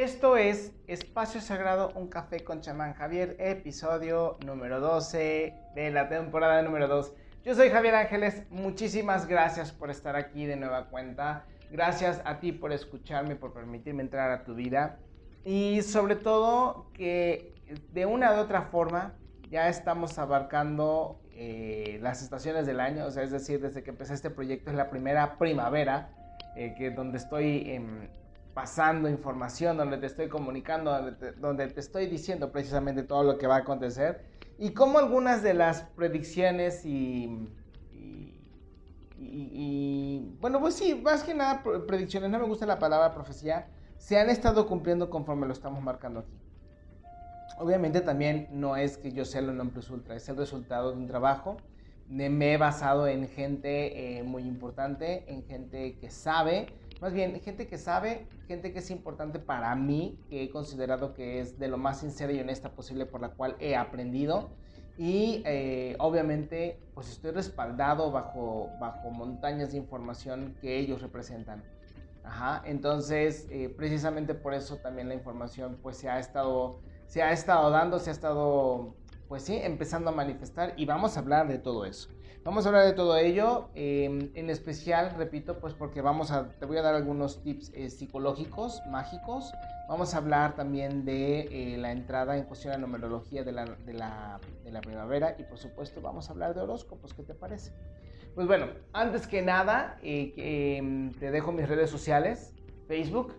Esto es Espacio Sagrado, un café con chamán Javier, episodio número 12 de la temporada número 2. Yo soy Javier Ángeles, muchísimas gracias por estar aquí de nueva cuenta. Gracias a ti por escucharme, por permitirme entrar a tu vida. Y sobre todo que de una u otra forma ya estamos abarcando eh, las estaciones del año, es decir, desde que empecé este proyecto es la primera primavera, eh, que donde estoy em, pasando información, donde te estoy comunicando, donde te, estoy diciendo precisamente todo lo que va a acontecer y cómo algunas de las predicciones y, y, bueno, pues sí, más que nada predicciones, no me gusta la palabra profecía, se han estado cumpliendo conforme lo estamos marcando aquí. Obviamente también no es que yo sea lo non plus ultra, es el resultado de un trabajo. Me he basado en gente eh, muy importante, en gente que sabe, más bien gente que sabe, gente que es importante para mí, que he considerado que es de lo más sincera y honesta posible por la cual he aprendido. Y eh, obviamente pues estoy respaldado bajo, bajo montañas de información que ellos representan. Ajá, entonces eh, precisamente por eso también la información pues se ha estado se ha estado dando, se ha estado, pues sí, empezando a manifestar y vamos a hablar de todo eso. Vamos a hablar de todo ello, em, en especial, repito, pues porque vamos a, te voy a dar algunos tips eh, psicológicos, mágicos. Vamos a hablar también de eh, la entrada en cuestión de numerología de la, de, la, de la primavera y por supuesto vamos a hablar de horóscopos, ¿qué te parece? Pues bueno, antes que nada, eh, em, te dejo mis redes sociales, Facebook,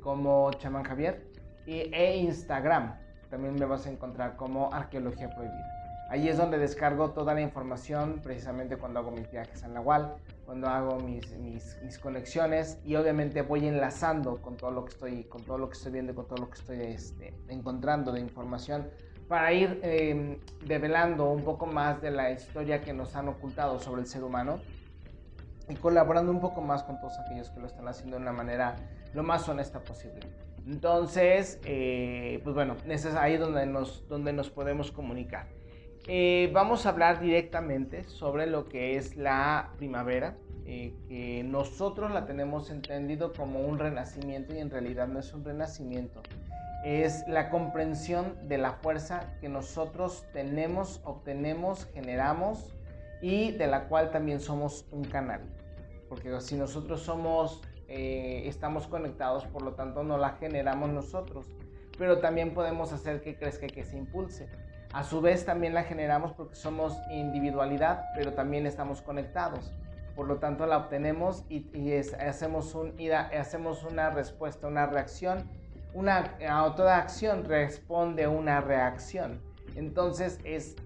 como Chamán Javier, e Instagram. También me vas a encontrar como Arqueología Prohibida. Ahí es donde descargo toda la información, precisamente cuando hago mis viajes a Nahual, cuando hago mis, mis, mis, conexiones y obviamente voy enlazando con todo lo que estoy, con todo lo que estoy viendo, con todo lo que estoy este, encontrando de información para ir em, develando un poco más de la historia que nos han ocultado sobre el ser humano y colaborando un poco más con todos aquellos que lo están haciendo de una manera lo más honesta posible. Entonces, eh, pues bueno, es ahí donde nos, donde nos podemos comunicar. Eh, vamos a hablar directamente sobre lo que es la primavera, eh, que nosotros la tenemos entendido como un renacimiento y en realidad no es un renacimiento. Es la comprensión de la fuerza que nosotros tenemos, obtenemos, generamos y de la cual también somos un canal. Porque si nosotros somos eh, estamos conectados, por lo tanto no la generamos nosotros, pero también podemos hacer que crezca y que se impulse. A su vez también la generamos porque somos individualidad, pero también estamos conectados. Por lo tanto la obtenemos y, hacemos, un, hacemos una respuesta, una reacción. Una, a toda acción responde una reacción. Entonces es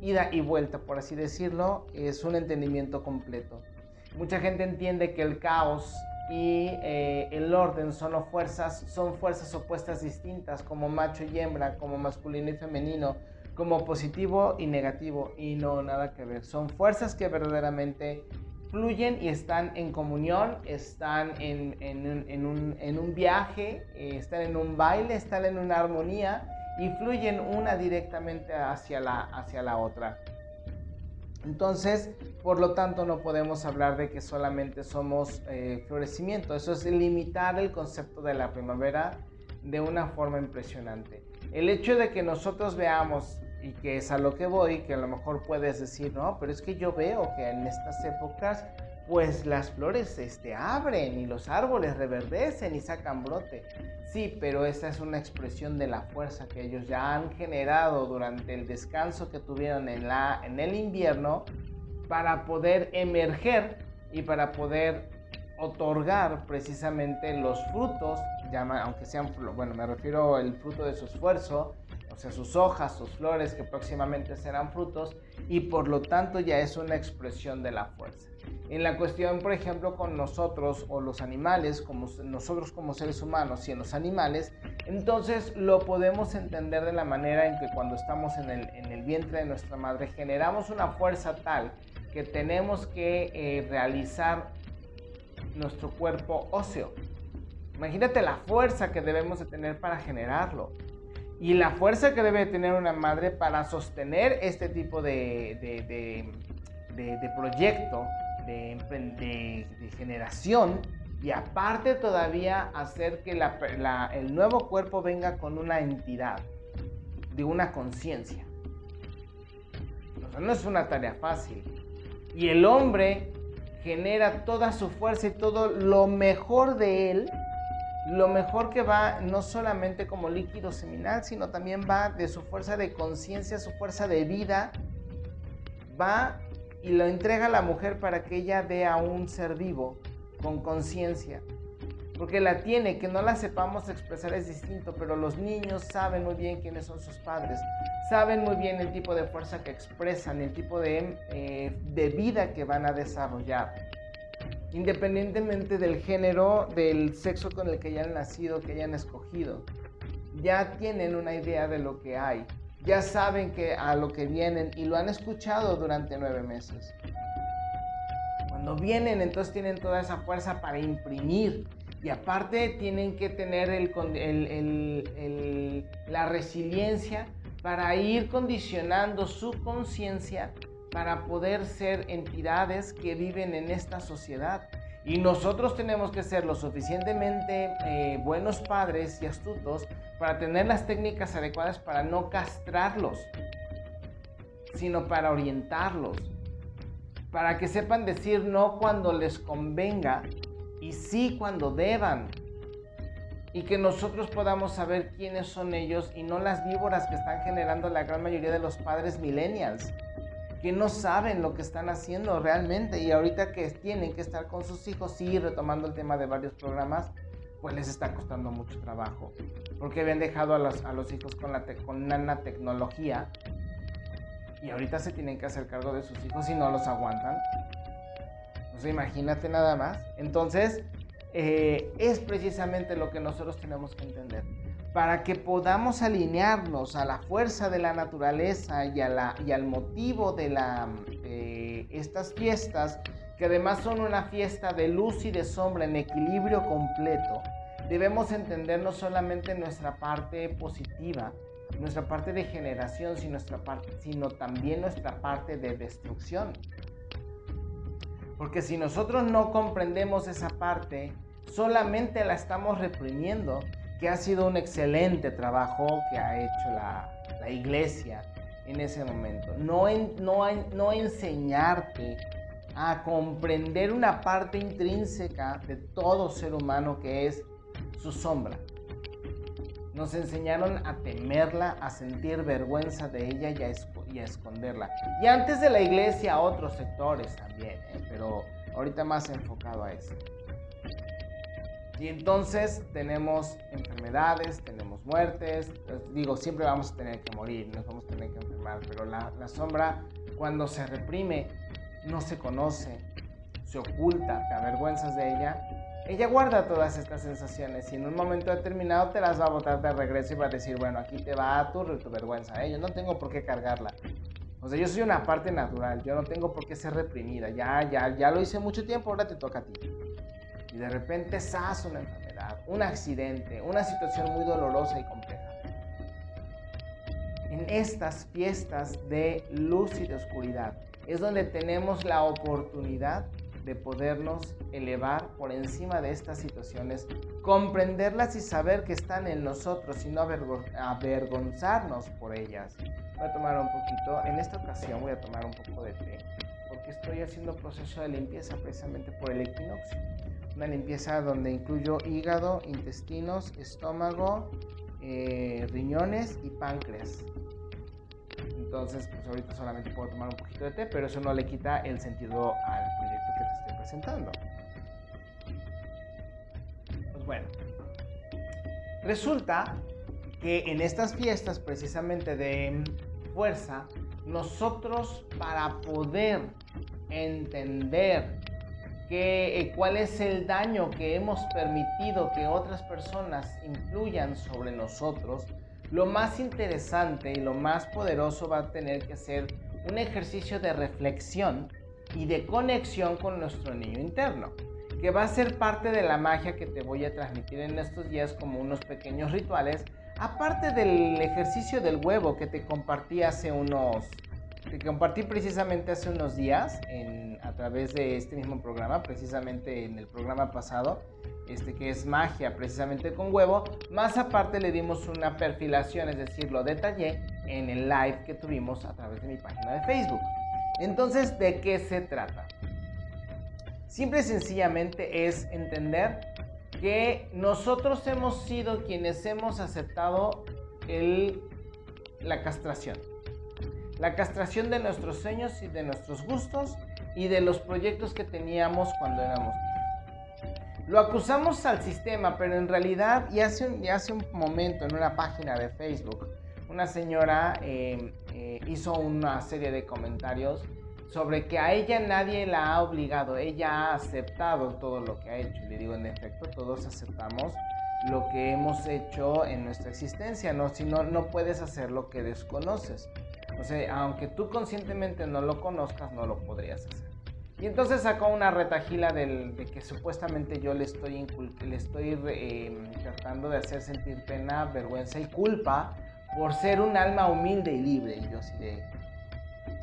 ida y vuelta, por así decirlo, es un entendimiento completo. Mucha gente entiende que el caos y eh, el orden son fuerzas, son fuerzas opuestas distintas, como macho y hembra, como masculino y femenino, como positivo y negativo, y no nada que ver. Son fuerzas que verdaderamente fluyen y están en comunión, están en, en, un, en un, viaje, eh, están en un baile, están en una armonía y fluyen una directamente hacia la, hacia la otra. Entonces, por lo tanto, no podemos hablar de que solamente somos eh, florecimiento. Eso es limitar el concepto de la primavera de una forma impresionante. El hecho de que nosotros veamos, y que es a lo que voy, que a lo mejor puedes decir, no, pero es que yo veo que en estas épocas pues las flores este, abren y los árboles reverdecen y sacan brote. Sí, pero esa es una expresión de la fuerza que ellos ya han generado durante el descanso que tuvieron en, la, en el invierno para poder emerger y para poder otorgar precisamente los frutos, aunque sean, bueno, me refiero al fruto de su esfuerzo, o sea, sus hojas, sus flores que próximamente serán frutos y por lo tanto ya es una expresión de la fuerza. En la cuestión, por ejemplo, con nosotros o los animales, como nosotros como seres humanos y en los animales, entonces lo podemos entender de la manera en que cuando estamos en el, vientre de nuestra madre generamos una fuerza tal que tenemos que eh, realizar nuestro cuerpo óseo. Imagínate la fuerza que debemos de tener para generarlo y la fuerza que debe tener una madre para sostener este tipo de, de, de, de proyecto, de, generación, y aparte todavía hacer que el nuevo cuerpo venga con una entidad, de una conciencia. no es una tarea fácil. Y el hombre genera toda su fuerza y todo lo mejor de él, lo mejor que va no solamente como líquido seminal, sino también va de su fuerza de conciencia, su fuerza de vida, va y lo entrega a la mujer para que ella dé a un ser vivo con conciencia. Porque la tiene, que no la sepamos expresar es distinto, pero los niños saben muy bien quiénes son sus padres, saben muy bien el tipo de fuerza que expresan, el tipo de, eh, de vida que van a desarrollar. Independientemente del género, del sexo con el que hayan nacido, que hayan escogido, ya tienen una idea de lo que hay, ya saben que a lo que vienen y lo han escuchado durante nueve meses. Cuando vienen, entonces tienen toda esa fuerza para imprimir. Y aparte tienen que tener la resiliencia para ir condicionando su conciencia para poder ser entidades que viven en esta sociedad. Y nosotros tenemos que ser lo suficientemente eh, buenos padres y astutos para tener las técnicas adecuadas para no castrarlos, sino para orientarlos para que sepan decir no cuando les convenga y sí cuando deban. Y que nosotros podamos saber quiénes son ellos y no las víboras que están generando la gran mayoría de los padres millennials, que no saben lo que están haciendo realmente y ahorita que tienen que estar con sus hijos, sí, retomando el tema de varios programas, pues les está costando mucho trabajo, porque habían dejado a los, a los hijos con, la con tecnología y ahorita se tienen que hacer cargo de sus hijos y no los aguantan. Pues imagínate nada más. Entonces, eh, es precisamente lo que nosotros tenemos que entender. Para que podamos alinearnos a la fuerza de la naturaleza y, al motivo de la, estas fiestas, que además son una fiesta de luz y de sombra en equilibrio completo, debemos entender no solamente nuestra parte positiva, nuestra parte de generación, sino también nuestra parte de destrucción. Porque si nosotros no comprendemos esa parte, solamente la estamos reprimiendo, que ha sido un excelente trabajo que ha hecho la, iglesia en ese momento. No, no, no enseñarte a comprender una parte intrínseca de todo ser humano que es su sombra. Nos enseñaron a temerla, a sentir vergüenza de ella y a, esconderla. Y antes de la iglesia, otros sectores también, ¿eh? pero ahorita más enfocado a eso. Y entonces tenemos enfermedades, tenemos muertes, digo, siempre vamos a tener que morir, nos vamos a tener que enfermar, pero la, la sombra cuando se reprime, no se conoce, se oculta, te avergüenzas de ella ella guarda todas estas sensaciones y en un momento determinado te las va a botar de regreso y va a decir, bueno, aquí te va tu, tu vergüenza, ¿eh? yo no tengo por qué cargarla. O sea, yo soy una parte natural, yo no tengo por qué ser reprimida, ya, ya, ya lo hice mucho tiempo, ahora te toca a ti. Y de repente, ¡zas! una enfermedad, un accidente, una situación muy dolorosa y compleja. En estas fiestas de luz y de oscuridad es donde tenemos la oportunidad de podernos elevar por encima de estas situaciones, comprenderlas y saber que están en nosotros y no avergonzarnos por ellas. Voy a tomar un poquito, en esta ocasión voy a tomar un poco de té, porque estoy haciendo proceso de limpieza precisamente por el equinoccio. Una limpieza donde incluyo hígado, intestinos, estómago, eh, riñones y páncreas. Entonces, pues ahorita solamente puedo tomar un poquito de té, pero eso no le quita el sentido al proyecto que te estoy presentando. Pues bueno, resulta que en estas fiestas precisamente de fuerza, nosotros para poder entender que, eh, cuál es el daño que hemos permitido que otras personas influyan sobre nosotros, lo más interesante y lo más poderoso va a tener que ser un ejercicio de reflexión y de conexión con nuestro niño interno, que va a ser parte de la magia que te voy a transmitir en estos días como unos pequeños rituales, aparte del ejercicio del huevo que te compartí hace unos te compartí precisamente hace unos días a través de este mismo programa, precisamente en el programa pasado, este que es magia, precisamente con huevo. Más aparte le dimos una perfilación, es decir, lo detallé en el live que tuvimos a través de mi página de Facebook. Entonces, ¿de qué se trata? Simple y sencillamente es entender que nosotros hemos sido quienes hemos aceptado el, la castración. La castración de nuestros sueños y de nuestros gustos y de los proyectos que teníamos cuando éramos. Lo acusamos al sistema, pero en realidad, y hace un, hace un momento en una página de Facebook, una señora eh, eh, hizo una serie de comentarios sobre que a ella nadie la ha obligado, ella ha aceptado todo lo que ha hecho. Y le digo, en efecto, todos aceptamos lo que hemos hecho en nuestra existencia, ¿no? Si no, no puedes hacer lo que desconoces. Sea, aunque tú conscientemente no lo conozcas, no lo podrías hacer. Y entonces sacó una retajila del, de que supuestamente yo le estoy, le estoy em, tratando de hacer sentir pena, vergüenza y culpa por ser un alma humilde y libre. Y yo así de,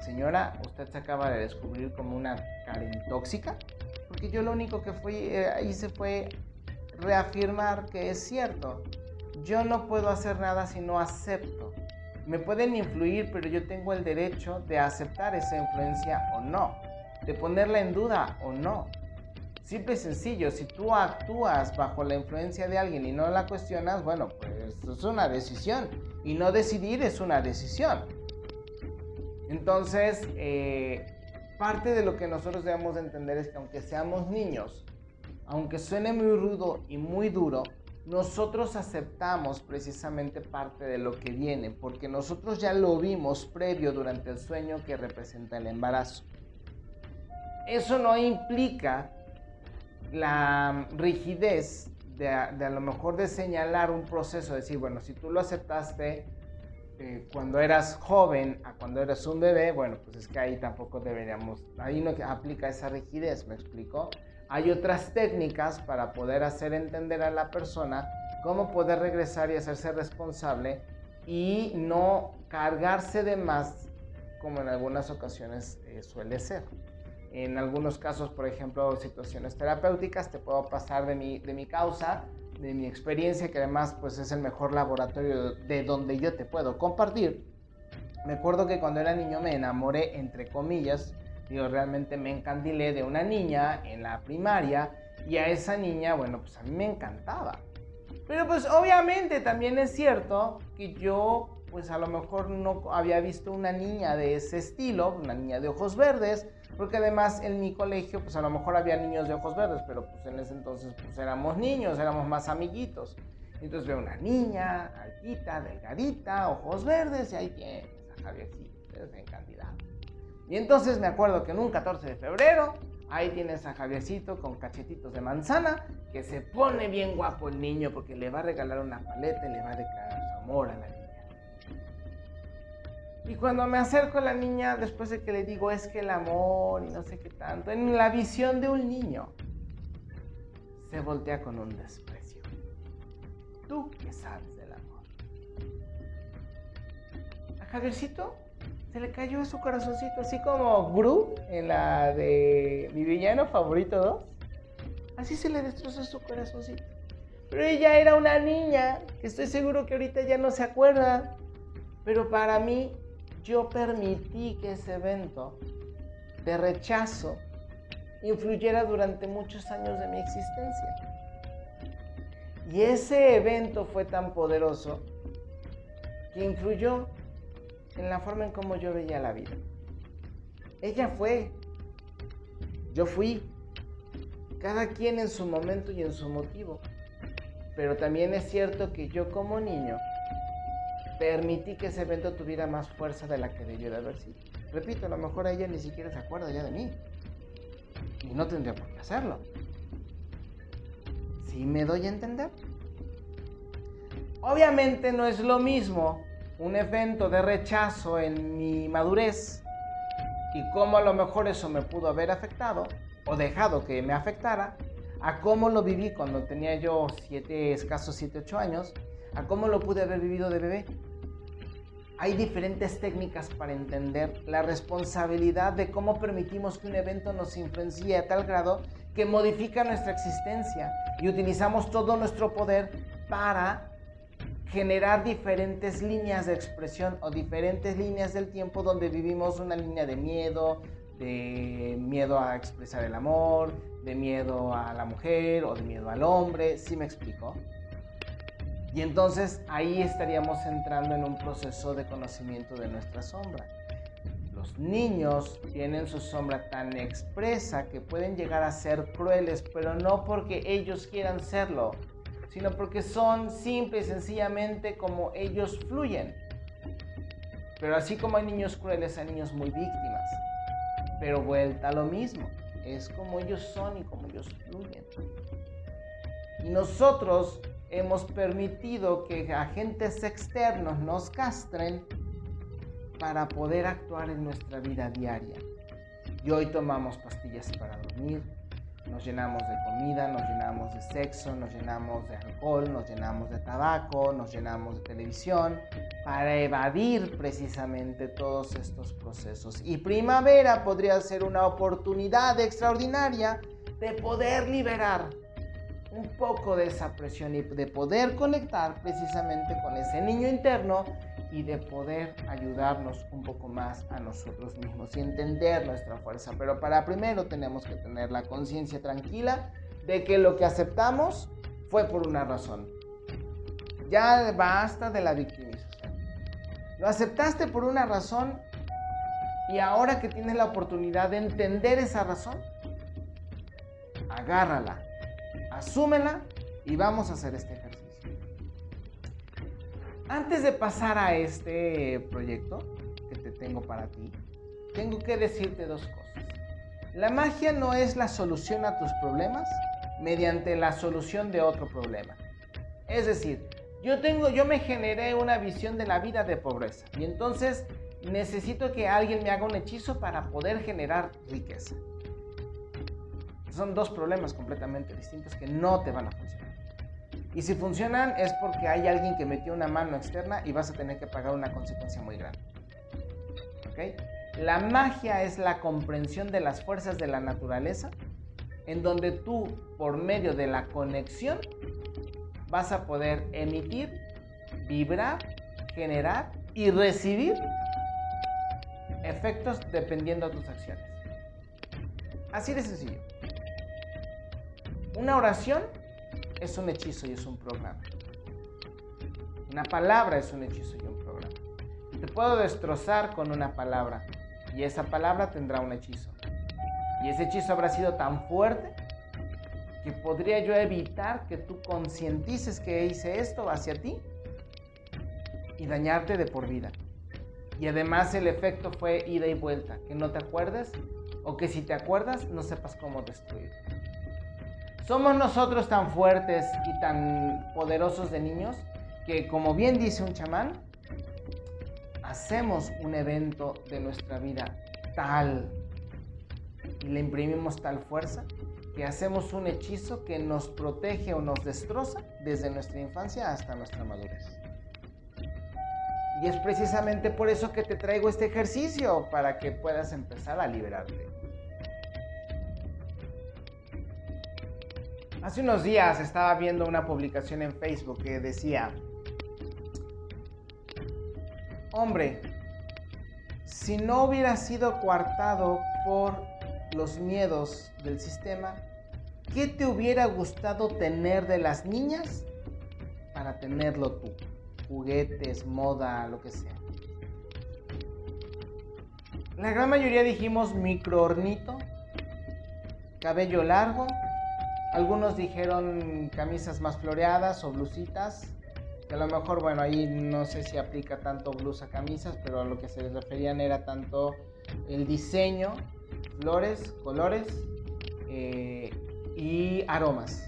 señora, usted se acaba de descubrir como una Karen tóxica, porque yo lo único que fui, eh, hice fue reafirmar que es cierto. Yo no puedo hacer nada si no acepto. Me pueden influir, pero yo tengo el derecho de aceptar esa influencia o no, de ponerla en duda o no. Simple y sencillo, si tú actúas bajo la influencia de alguien y no la cuestionas, bueno, pues es una decisión. Y no decidir es una decisión. Entonces, eh, parte de lo que nosotros debemos entender es que aunque seamos niños, aunque suene muy rudo y muy duro, nosotros aceptamos precisamente parte de lo que viene, porque nosotros ya lo vimos previo durante el sueño que representa el embarazo. Eso no implica la rigidez de, de a lo mejor de señalar un proceso, decir, bueno, si tú lo aceptaste, eh, cuando eras joven a cuando eras un bebé, bueno, pues es que ahí tampoco deberíamos, ahí no aplica esa rigidez, ¿me explico? Hay otras técnicas para poder hacer entender a la persona cómo poder regresar y hacerse responsable y no cargarse de más como en algunas ocasiones eh, suele ser. En algunos casos, por ejemplo, situaciones terapéuticas, te puedo pasar de mi, de mi causa de mi experiencia, que además pues es el mejor laboratorio de donde yo te puedo compartir. Me acuerdo que cuando era niño me enamoré, entre comillas, digo, realmente me encandilé de una niña en la primaria y a esa niña, bueno, pues a mí me encantaba. Pero pues obviamente también es cierto que yo pues a lo mejor no había visto una niña de ese estilo, una niña de ojos verdes, porque además en mi colegio pues a lo mejor había niños de ojos verdes, pero pues en ese entonces pues éramos niños, éramos más amiguitos. Entonces veo una niña, altita, delgadita, ojos verdes, y ahí tienes a Javiercito, es en cantidad. Y entonces me acuerdo que en un 14 de febrero, ahí tienes a Javiercito con cachetitos de manzana, que se pone bien guapo el niño porque le va a regalar una paleta y le va a declarar su amor a la niña. Y cuando me acerco a la niña, después de que le digo es que el amor y no sé qué tanto, en la visión de un niño, se voltea con un desprecio. ¿Tú qué sabes del amor? A Javiercito se le cayó su corazoncito, así como Gru en la de mi villano favorito 2. Así se le destrozó su corazoncito. Pero ella era una niña, que estoy seguro que ahorita ya no se acuerda. Pero para mí yo permití que ese evento de rechazo influyera durante muchos años de mi existencia. Y ese evento fue tan poderoso que influyó en la forma en cómo yo veía la vida. Ella fue, yo fui, cada quien en su momento y en su motivo. Pero también es cierto que yo como niño permití que ese evento tuviera más fuerza de la que debió de haber sido. Repito, a lo mejor ella ni siquiera se acuerda ya de mí. Y no tendría por qué hacerlo. ¿Sí me doy a entender? Obviamente no es lo mismo un evento de rechazo en mi madurez y cómo a lo mejor eso me pudo haber afectado o dejado que me afectara a cómo lo viví cuando tenía yo siete, escasos 7, 8 años, a cómo lo pude haber vivido de bebé. hay diferentes técnicas para entender la responsabilidad de cómo permitimos que un evento nos influencie a tal grado que modifica nuestra existencia y utilizamos todo nuestro poder para generar diferentes líneas de expresión o diferentes líneas del tiempo donde vivimos una línea de miedo, de miedo a expresar el amor, de miedo a la mujer o de miedo al hombre, ¿sí me explico? Y entonces ahí estaríamos entrando en un proceso de conocimiento de nuestra sombra. Los niños tienen su sombra tan expresa que pueden llegar a ser crueles, pero no porque ellos quieran serlo, sino porque son simple y sencillamente como ellos fluyen. Pero así como hay niños crueles, hay niños muy víctimas. Pero vuelta a lo mismo, es como ellos son y como ellos fluyen. Y nosotros hemos permitido que agentes externos nos castren para poder actuar en nuestra vida diaria. Y hoy tomamos pastillas para dormir, nos llenamos de comida, nos llenamos de sexo, nos llenamos de alcohol, nos llenamos de tabaco, nos llenamos de televisión, para evadir precisamente todos estos procesos. Y primavera podría ser una oportunidad extraordinaria de poder liberar un poco de esa presión y de poder conectar precisamente con ese niño interno y de poder ayudarnos un poco más a nosotros mismos y entender nuestra fuerza. Pero para primero tenemos que tener la conciencia tranquila de que lo que aceptamos fue por una razón. Ya basta de la victimización. Lo aceptaste por una razón y ahora que tienes la oportunidad de entender esa razón, agárrala, asúmela y vamos a hacer este ejercicio. Antes de pasar a este proyecto que te tengo para ti, tengo que decirte dos cosas. La magia no es la solución a tus problemas mediante la solución de otro problema. Es decir, yo tengo yo me generé una visión de la vida de pobreza y entonces necesito que alguien me haga un hechizo para poder generar riqueza. Son dos problemas completamente distintos que no te van a funcionar. Y si funcionan es porque hay alguien que metió una mano externa y vas a tener que pagar una consecuencia muy grande. La magia es la comprensión de las fuerzas de la naturaleza en donde tú, por medio de la conexión, vas a poder emitir, vibrar, generar y recibir efectos dependiendo de tus acciones. Así de sencillo. Una oración es un hechizo y es un programa. Una palabra es un hechizo y un programa. Te puedo destrozar con una palabra y esa palabra tendrá un hechizo. Y ese hechizo habrá sido tan fuerte que podría yo evitar que tú concientices que hice esto hacia ti y dañarte de por vida. Y además el efecto fue ida y vuelta, que no te acuerdes o que si te acuerdas no sepas cómo destruir. Somos nosotros tan fuertes y tan poderosos de niños que, como bien dice un chamán, hacemos un evento de nuestra vida tal y le imprimimos tal fuerza que hacemos un hechizo que nos protege o nos destroza desde nuestra infancia hasta nuestra madurez. Y es precisamente por eso que te traigo este ejercicio, para que puedas empezar a liberarte. Hace unos días estaba viendo una publicación en Facebook que decía, hombre, si no hubiera sido coartado por los miedos del sistema, ¿qué te hubiera gustado tener de las niñas para tenerlo tú? Juguetes, moda, lo que sea. La gran mayoría dijimos microornito, cabello largo, algunos dijeron camisas más floreadas o blusitas. Que a lo mejor, bueno, ahí no sé si aplica tanto blusa, camisas, pero a lo que se les referían era tanto el diseño, flores, colores eh, y aromas.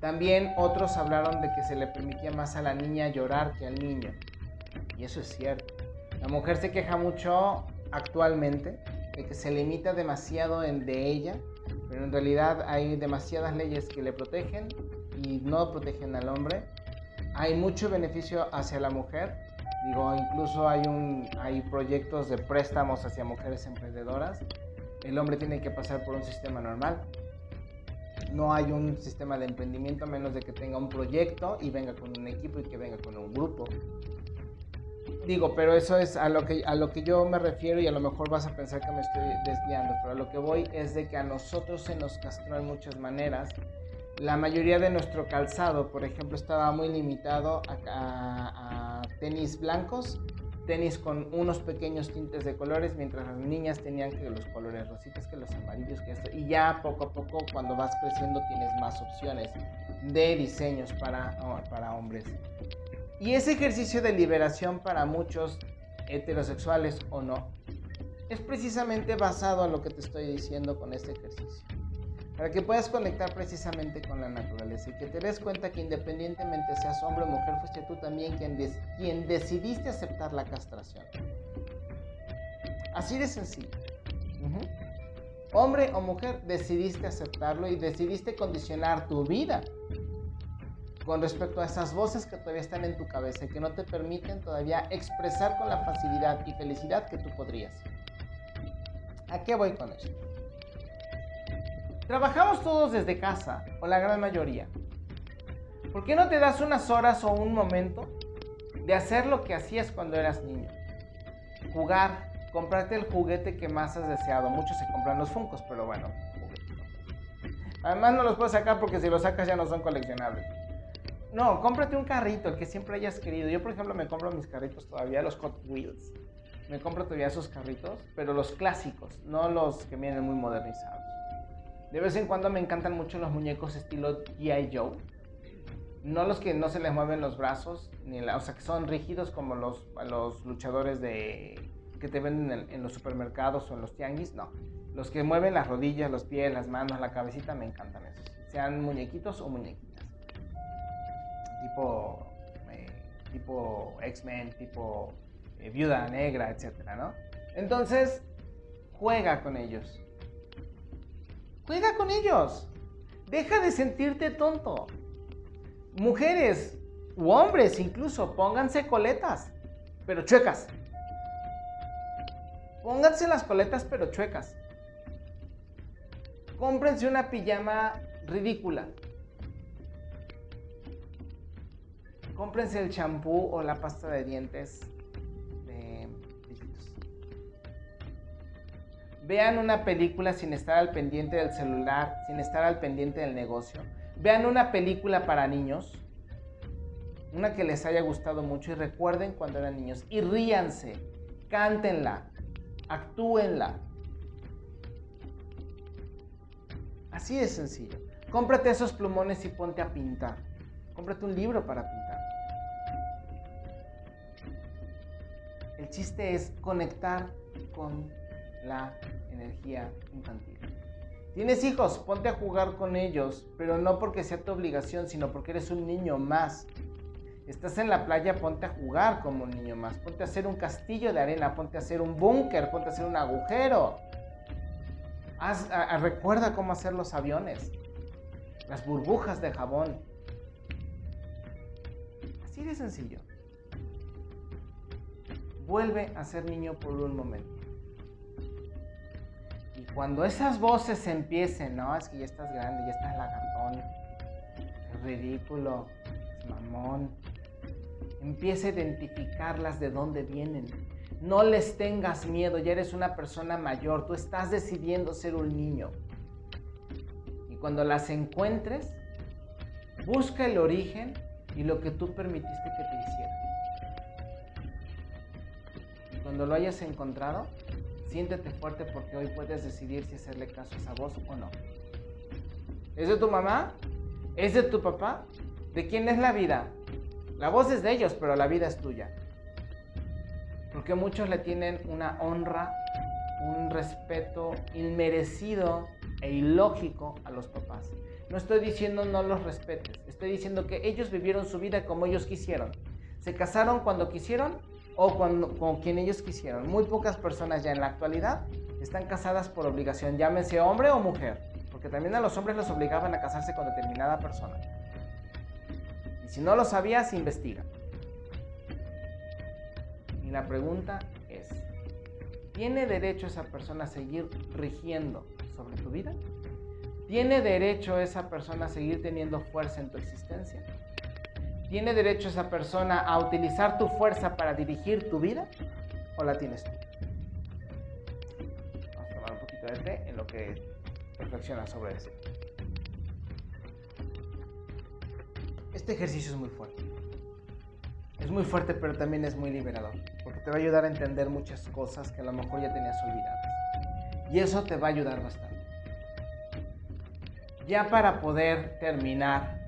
También otros hablaron de que se le permitía más a la niña llorar que al niño. Y eso es cierto. La mujer se queja mucho actualmente de que se limita demasiado en de ella pero en realidad hay demasiadas leyes que le protegen y no protegen al hombre. Hay mucho beneficio hacia la mujer, Digo, incluso hay, un, hay proyectos de préstamos hacia mujeres emprendedoras. El hombre tiene que pasar por un sistema normal. No hay un sistema de emprendimiento a menos de que tenga un proyecto y venga con un equipo y que venga con un grupo. Digo, pero eso es a lo que a lo que yo me refiero y a lo mejor vas a pensar que me estoy desviando, pero a lo que voy es de que a nosotros se nos castró en muchas maneras la mayoría de nuestro calzado, por ejemplo, estaba muy limitado a, tenis blancos, tenis con unos pequeños tintes de colores, mientras las niñas tenían que los colores rositas, que los amarillos, que esto. Y ya poco a poco, cuando vas creciendo, tienes más opciones de diseños para, para hombres. Y ese ejercicio de liberación para muchos, heterosexuales o no, es precisamente basado a lo que te estoy diciendo con este ejercicio para que puedas conectar precisamente con la naturaleza y que te des cuenta que independientemente seas hombre o mujer, fuiste tú también quien, quien decidiste aceptar la castración. Así de sencillo. Hombre o mujer, decidiste aceptarlo y decidiste condicionar tu vida con respecto a esas voces que todavía están en tu cabeza y que no te permiten todavía expresar con la facilidad y felicidad que tú podrías. ¿A qué voy con esto? Trabajamos todos desde casa, o la gran mayoría. ¿Por qué no te das unas horas o un momento de hacer lo que hacías cuando eras niño? Jugar, comprarte el juguete que más has deseado. Muchos se compran los Funcos, pero bueno, Además no los puedes sacar porque si los sacas ya no son coleccionables. No, cómprate un carrito, el que siempre hayas querido. Yo, por ejemplo, me compro mis carritos todavía, los Hot Wheels. Me compro todavía esos carritos, pero los clásicos, no los que vienen muy modernizados. De vez en cuando me encantan mucho los muñecos estilo G.I. Joe. No los que no se les mueven los brazos, ni la, o sea, que son rígidos como los, los luchadores de, que te venden en, los supermercados o en los tianguis, no. Los que mueven las rodillas, los pies, las manos, la cabecita, me encantan esos. Sean muñequitos o muñequitas. Tipo, eh, tipo X-Men, tipo eh, Viuda Negra, etcétera, ¿no? Entonces, juega con ellos Juega con ellos. Deja de sentirte tonto. Mujeres u hombres incluso, pónganse coletas, pero chuecas. Pónganse las coletas, pero chuecas. Cómprense una pijama ridícula. Cómprense el champú o la pasta de dientes Vean una película sin estar al pendiente del celular, sin estar al pendiente del negocio. Vean una película para niños, una que les haya gustado mucho y recuerden cuando eran niños. Y ríanse, cántenla, actúenla. Así de sencillo. Cómprate esos plumones y ponte a pintar. Cómprate un libro para pintar. El chiste es conectar con la energía infantil. Tienes hijos, ponte a jugar con ellos, pero no porque sea tu obligación, sino porque eres un niño más. Estás en la playa, ponte a jugar como un niño más. Ponte a hacer un castillo de arena, ponte a hacer un búnker, ponte a hacer un agujero. recuerda cómo hacer los aviones, las burbujas de jabón. Así de sencillo. Vuelve a ser niño por un momento cuando esas voces empiecen, no, es que ya estás grande, ya estás lagartón, es ridículo, es mamón, empieza a identificarlas de dónde vienen. No les tengas miedo, ya eres una persona mayor, tú estás decidiendo ser un niño. Y cuando las encuentres, busca el origen y lo que tú permitiste que te hiciera. Cuando lo hayas encontrado, Siéntete fuerte porque hoy puedes decidir si hacerle caso a esa voz o no. ¿Es de tu mamá? ¿Es de tu papá? ¿De quién es la vida? La voz es de ellos, pero la vida es tuya. Porque muchos le tienen una honra, un respeto inmerecido e ilógico a los papás. No estoy diciendo no los respetes, estoy diciendo que ellos vivieron su vida como ellos quisieron. Se casaron cuando quisieron o con, quien ellos quisieron. Muy pocas personas ya en la actualidad están casadas por obligación, llámense hombre o mujer, porque también a los hombres los obligaban a casarse con determinada persona. Y si no lo sabías, investiga. Y la pregunta es, ¿tiene derecho esa persona a seguir rigiendo sobre tu vida? ¿Tiene derecho esa persona a seguir teniendo fuerza en tu existencia? ¿Tiene derecho esa persona a utilizar tu fuerza para dirigir tu vida? ¿O la tienes tú? Vamos a tomar un poquito de té en lo que reflexionas sobre eso. Este ejercicio es muy fuerte. Es muy fuerte, pero también es muy liberador, porque te va a ayudar a entender muchas cosas que a lo mejor ya tenías olvidadas. Y eso te va a ayudar bastante. Ya para poder terminar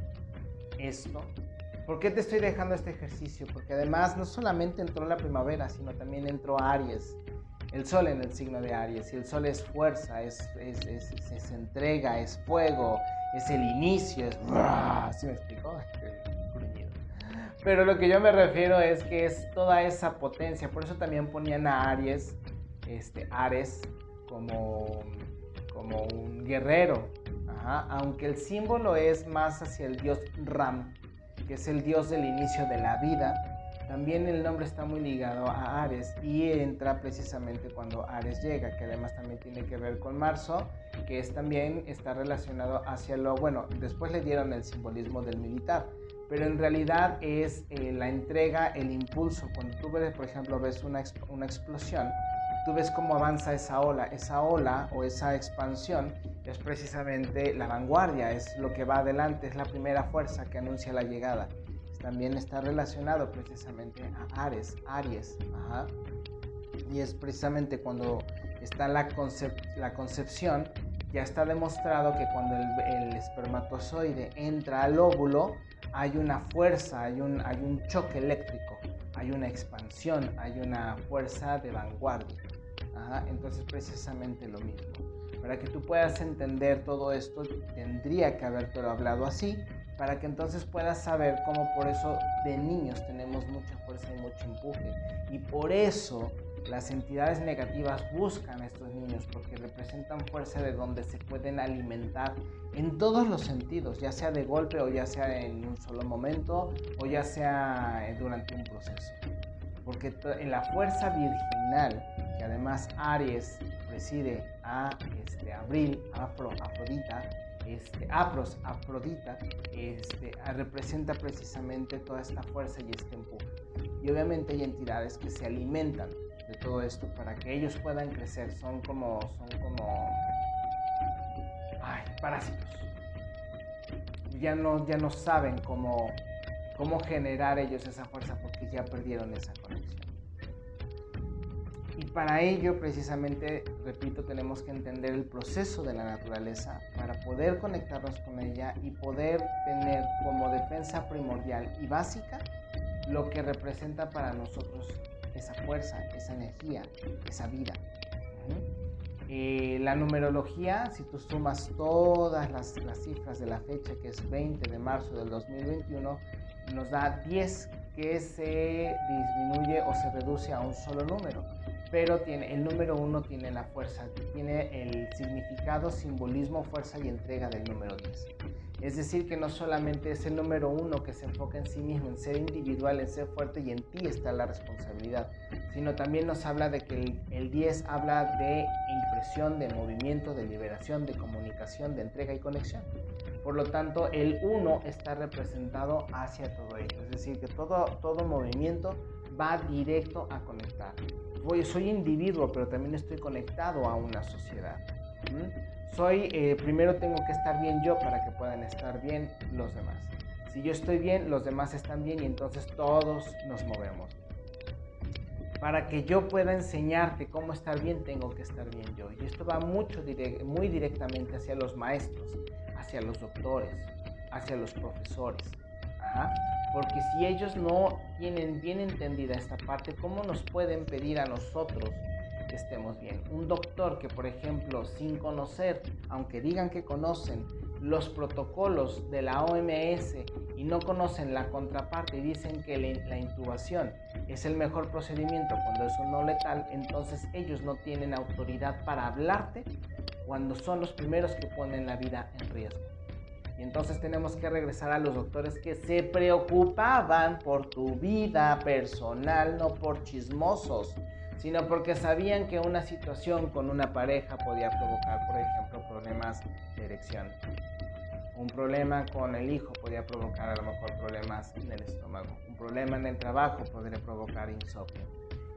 esto, ¿por qué te estoy dejando este ejercicio? Porque además no solamente entró la primavera, sino también entró Aries. El sol en el signo de Aries. Y el sol es fuerza, es, entrega, es fuego, es el inicio, es... ¿Sí me explicó? Pero lo que yo me refiero es que es toda esa potencia. Por eso también ponían a Aries, este, Ares, como, como un guerrero. Aunque el símbolo es más hacia el dios Ram, que es el dios del inicio de la vida. También el nombre está muy ligado a Ares y entra precisamente cuando Ares llega, que además también tiene que ver con marzo, que es también está relacionado hacia lo, bueno, después le dieron el simbolismo del militar, pero en realidad es eh, la entrega, el impulso. Cuando tú ves, por ejemplo, ves una, una explosión, tú ves cómo avanza esa ola. Esa ola o esa expansión es precisamente la vanguardia, es lo que va adelante, es la primera fuerza que anuncia la llegada. También está relacionado precisamente a Ares, Aries. Y es precisamente cuando está la, la concepción, ya está demostrado que cuando el, espermatozoide entra al óvulo, hay una fuerza, hay un choque eléctrico, hay una expansión, hay una fuerza de vanguardia. Entonces precisamente lo mismo. Para que tú puedas entender todo esto, tendría que habértelo hablado así, para que entonces puedas saber cómo por eso de niños tenemos mucha fuerza y mucho empuje. Y por eso las entidades negativas buscan a estos niños porque representan fuerza de donde se pueden alimentar en todos los sentidos, ya sea de golpe o ya sea en un solo momento o ya sea eh, durante un proceso. Porque en la fuerza virginal, que además Aries preside a este, Abril, Afro, Afrodita, este, Apros, Afrodita, este, representa precisamente toda esta fuerza y este empuje. Y obviamente hay entidades que se alimentan de todo esto para que ellos puedan crecer. Son como, son como, ay, parásitos. Ya no, ya no saben cómo, cómo generar ellos esa fuerza porque ya perdieron esa conexión. Para ello, precisamente, repito, tenemos que entender el proceso de la naturaleza para poder conectarnos con ella y poder tener como defensa primordial y básica lo que representa para nosotros esa fuerza, esa energía, esa vida. Eh, la numerología, si tú sumas todas las, las, cifras de la fecha, que es 20 de marzo del 2021, nos da 10 que se disminuye o se reduce a un solo número. Pero tiene, el número 1 tiene la fuerza, tiene el significado, simbolismo, fuerza y entrega del número 10. Es decir, que no solamente es el número uno que se enfoca en sí mismo, en ser individual, en ser fuerte y en ti está la responsabilidad, sino también nos habla de que el, 10 habla de impresión, de movimiento, de liberación, de comunicación, de entrega y conexión. Por lo tanto, el 1 está representado hacia todo ello, es decir, que todo, todo movimiento va directo a conectar. Voy, soy individuo, pero también estoy conectado a una sociedad soy, eh, primero tengo que estar bien yo para que puedan estar bien los demás. Si yo estoy bien, los demás están bien y entonces todos nos movemos. Para que yo pueda enseñarte cómo estar bien, tengo que estar bien yo. Y esto va mucho, muy directamente hacia los maestros, hacia los doctores, hacia los profesores. Porque si ellos no tienen bien entendida esta parte, ¿cómo nos pueden pedir a nosotros estemos bien. Un doctor que, por ejemplo, sin conocer, aunque digan que conocen los protocolos de la OMS y no conocen la contraparte y dicen que la intubación es el mejor procedimiento cuando es un no letal, entonces ellos no tienen autoridad para hablarte cuando son los primeros que ponen la vida en riesgo. Y entonces tenemos que regresar a los doctores que se preocupaban por tu vida personal, no por chismosos, sino porque sabían que una situación con una pareja podía provocar, por ejemplo, problemas de erección. Un problema con el hijo podía provocar a lo mejor problemas en el estómago. Un problema en el trabajo podría provocar insomnio.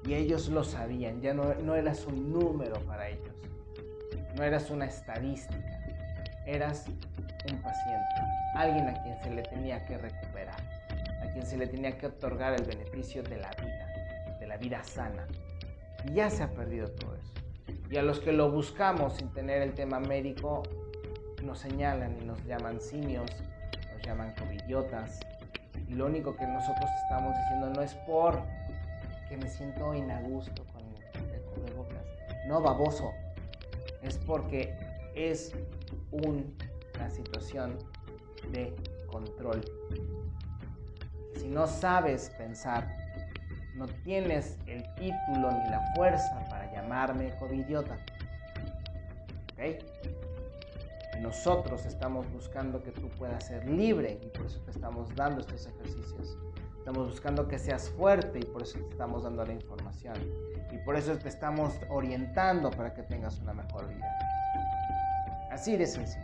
Y ellos lo sabían, ya no, no eras un número para ellos. No eras una estadística. Eras un paciente. Alguien a quien se le tenía que recuperar. A quien se le tenía que otorgar el beneficio de la vida. De la vida sana. Y ya se ha perdido todo eso. Y a los que lo buscamos sin tener el tema médico, nos señalan y nos llaman simios, nos llaman covidiotas. Y lo único que nosotros estamos diciendo no es por que me siento inagusto con el cubrebocas. No, baboso. Es porque es una situación de control. Si no sabes pensar, no tienes el título ni la fuerza para llamarme covidiota. ¿Ok? Nosotros estamos buscando que tú puedas ser libre y por eso te estamos dando estos ejercicios. Estamos buscando que seas fuerte y por eso te estamos dando la información. Y por eso te estamos orientando para que tengas una mejor vida. Así de sencillo.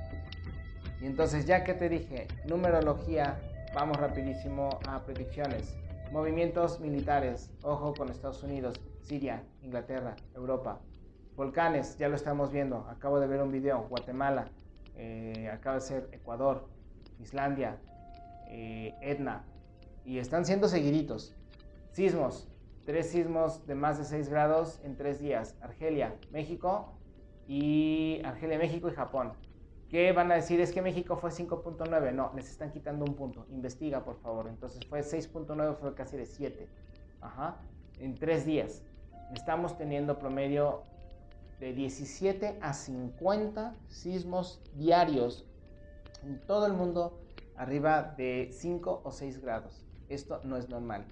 Y entonces ya que te dije numerología, vamos rapidísimo a predicciones. Movimientos militares, ojo con Estados Unidos, Siria, Inglaterra, Europa. Volcanes, ya lo estamos viendo. Acabo de ver un video, Guatemala, eh, acaba de ser Ecuador, Islandia, eh, Etna, y están siendo seguiditos. Sismos, tres sismos de más de 6 grados en tres días. Argelia, México y Argelia, México y Japón. ¿Qué van a decir? Es que México fue 5.9. No, les están quitando un punto. Investiga, por favor. Entonces fue 6.9, fue casi de 7. Ajá. En tres días. Estamos teniendo promedio de 17 a 50 sismos diarios en todo el mundo arriba de 5 o 6 grados. Esto no es normal.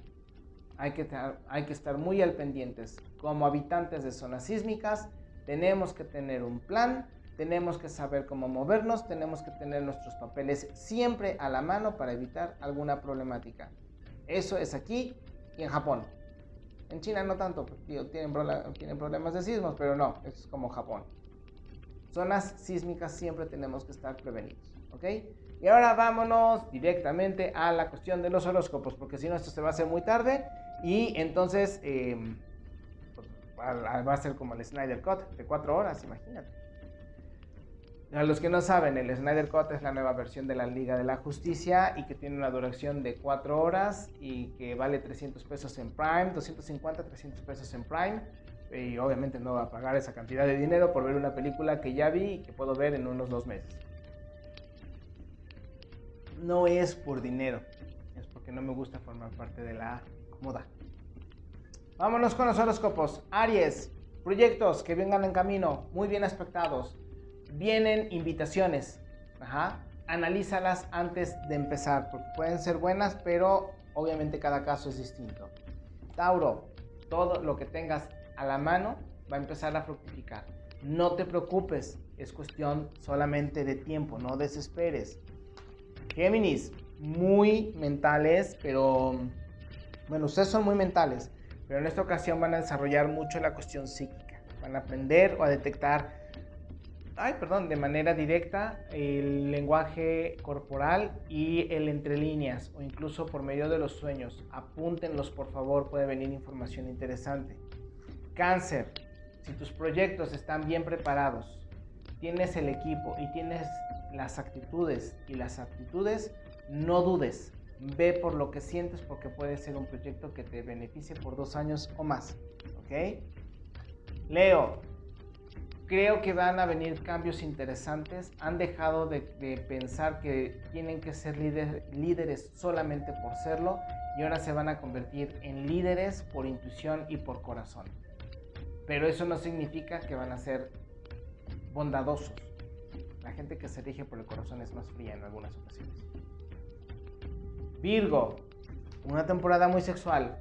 Hay que, hay que estar muy al pendientes. Como habitantes de zonas sísmicas, tenemos que tener un plan, tenemos que saber cómo movernos, tenemos que tener nuestros papeles siempre a la mano para evitar alguna problemática. Eso es aquí y en Japón. En China no tanto, tienen, tienen problemas de sismos, pero no, es como Japón. Zonas sísmicas siempre tenemos que estar prevenidos, ¿ok? Y ahora vámonos directamente a la cuestión de los horóscopos, porque si no esto se va a hacer muy tarde y entonces pues, va a ser como el Snyder Cut de cuatro horas, imagínate. A los que no saben, el Snyder Cut es la nueva versión de la Liga de la Justicia y que tiene una duración de 4 horas y que vale 300 pesos en Prime, 250, 300 pesos en Prime. Y obviamente no va a pagar esa cantidad de dinero por ver una película que ya vi y que puedo ver en unos dos meses. No es por dinero, es porque no me gusta formar parte de la moda. Vámonos con los horóscopos. Aries, proyectos que vengan en camino, muy bien aspectados vienen invitaciones. Ajá. Analízalas antes de empezar, porque pueden ser buenas, pero obviamente cada caso es distinto. Tauro, todo lo que tengas a la mano va a empezar a fructificar. No te preocupes, es cuestión solamente de tiempo, no desesperes. Géminis, muy mentales, pero bueno, ustedes son muy mentales, pero en esta ocasión van a desarrollar mucho la cuestión psíquica. Van a aprender o a detectar ay, perdón, de manera directa el lenguaje corporal y el entre líneas o incluso por medio de los sueños. Apúntenlos, por favor, puede venir información interesante. Cáncer, si tus proyectos están bien preparados, tienes el equipo y tienes las actitudes y las actitudes, no dudes. Ve por lo que sientes porque puede ser un proyecto que te beneficie por dos años o más. ¿Ok? Leo, creo que van a venir cambios interesantes. Han dejado de, pensar que tienen que ser líderes solamente por serlo y ahora se van a convertir en líderes por intuición y por corazón. Pero eso no significa que van a ser bondadosos. La gente que se rige por el corazón es más fría en algunas ocasiones. Virgo, una temporada muy sexual.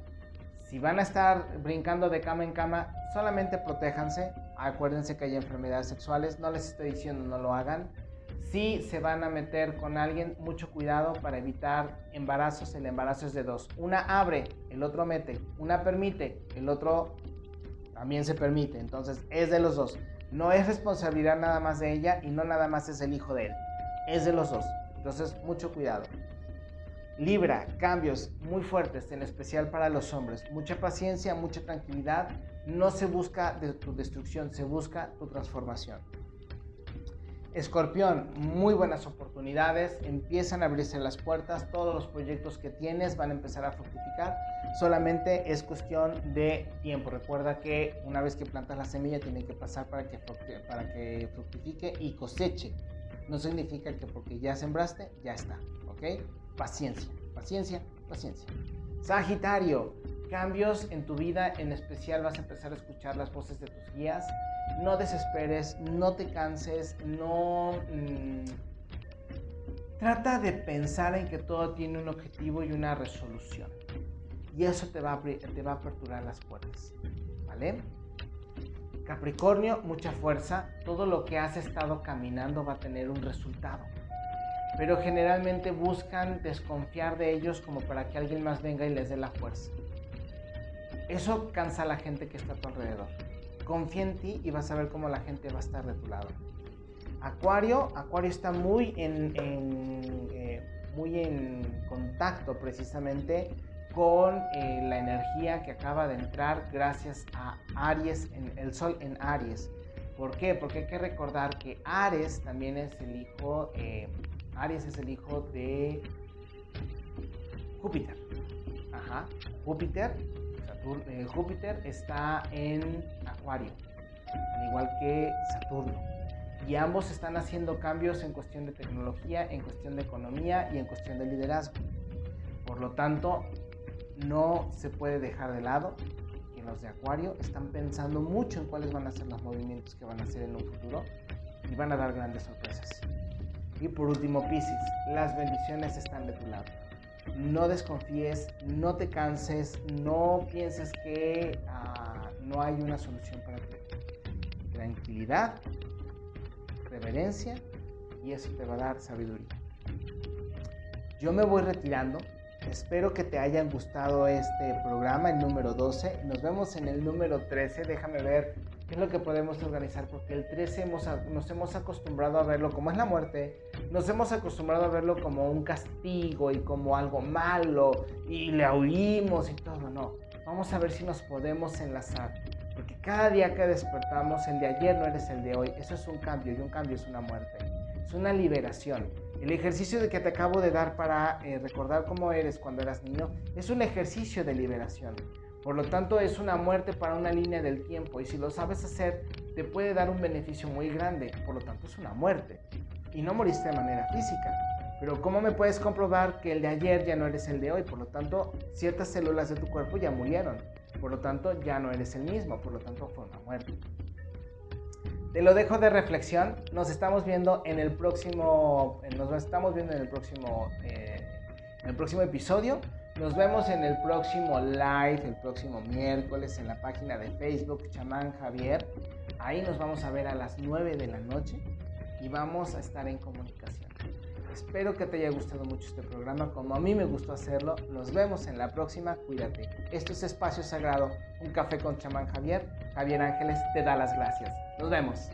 Si van a estar brincando de cama en cama, solamente protéjanse Acuérdense que hay enfermedades sexuales, no les estoy diciendo no lo hagan, Si se van a meter con alguien, mucho cuidado para evitar embarazos. El embarazo es de dos. Una abre, el otro mete. Una permite, el otro también se permite. Entonces es de los dos. No es responsabilidad nada más de ella y no nada más es el hijo de él. Es de los dos. Entonces mucho cuidado. Libra, cambios muy fuertes, en especial para los hombres. Mucha paciencia, mucha tranquilidad. No se busca tu destrucción, se busca tu transformación. Escorpión, muy buenas oportunidades, empiezan a abrirse las puertas, todos los proyectos que tienes van a empezar a fructificar, solamente es cuestión de tiempo. Recuerda que una vez que plantas la semilla tiene que pasar para que, para que fructifique y coseche. No significa que porque ya sembraste, ya está, ¿ok? Paciencia, paciencia, paciencia. Sagitario, cambios en tu vida, en especial vas a empezar a escuchar las voces de tus guías. No desesperes, no te canses, no... Mm, trata de pensar en que todo tiene un objetivo y una resolución. Y eso te va a, te va a aperturar las puertas. ¿Vale? Capricornio, mucha fuerza. Todo lo que has estado caminando va a tener un resultado pero generalmente buscan desconfiar de ellos como para que alguien más venga y les dé la fuerza. Eso cansa a la gente que está a tu alrededor. Confía en ti y vas a ver cómo la gente va a estar de tu lado. Acuario, Acuario está muy en, eh, muy en contacto precisamente con eh, la energía que acaba de entrar gracias a Aries, el Sol en Aries. ¿Por qué? Porque hay que recordar que Aries también es el hijo eh, Aries es el hijo de Júpiter. Ajá. Júpiter, eh, Júpiter está en Acuario, al igual que Saturno. Y ambos están haciendo cambios en cuestión de tecnología, en cuestión de economía y en cuestión de liderazgo. Por lo tanto, no se puede dejar de lado que los de Acuario están pensando mucho en cuáles van a ser los movimientos que van a hacer en un futuro y van a dar grandes sorpresas. Y por último, Pisces, las bendiciones están de tu lado. No desconfíes, no te canses, no pienses que ah, no hay una solución para ti. Tranquilidad, reverencia y eso te va a dar sabiduría. Yo me voy retirando. Espero que te hayan gustado este programa, el número 12. Nos vemos en el número 13. Déjame ver qué es lo que podemos organizar, porque el 13 nos hemos acostumbrado a verlo como es la muerte, nos hemos acostumbrado a verlo como un castigo y como algo malo y le oímos y todo, no. Vamos a ver si nos podemos enlazar, porque cada día que despertamos, el de ayer no eres el de hoy, eso es un cambio y un cambio es una muerte, es una liberación. El ejercicio de que te acabo de dar para eh, recordar cómo eres cuando eras niño es un ejercicio de liberación. Por lo tanto, es una muerte para una línea del tiempo y si lo sabes hacer, te puede dar un beneficio muy grande. Por lo tanto, es una muerte. Y no moriste de manera física. Pero ¿cómo me puedes comprobar que el de ayer ya no eres el de hoy? Por lo tanto, ciertas células de tu cuerpo ya murieron. Por lo tanto, ya no eres el mismo. Por lo tanto, fue una muerte. Te lo dejo de reflexión. Nos estamos viendo en el próximo. Nos estamos viendo en el próximo. Eh, en el próximo episodio. Nos vemos en el próximo live, el próximo miércoles, en la página de Facebook Chamán Javier. Ahí nos vamos a ver a las 9 de la noche y vamos a estar en comunicación. Espero que te haya gustado mucho este programa, como a mí me gustó hacerlo. Nos vemos en la próxima. Cuídate. Esto es Espacio Sagrado, un café con chamán Javier. Javier Ángeles te da las gracias. Nos vemos.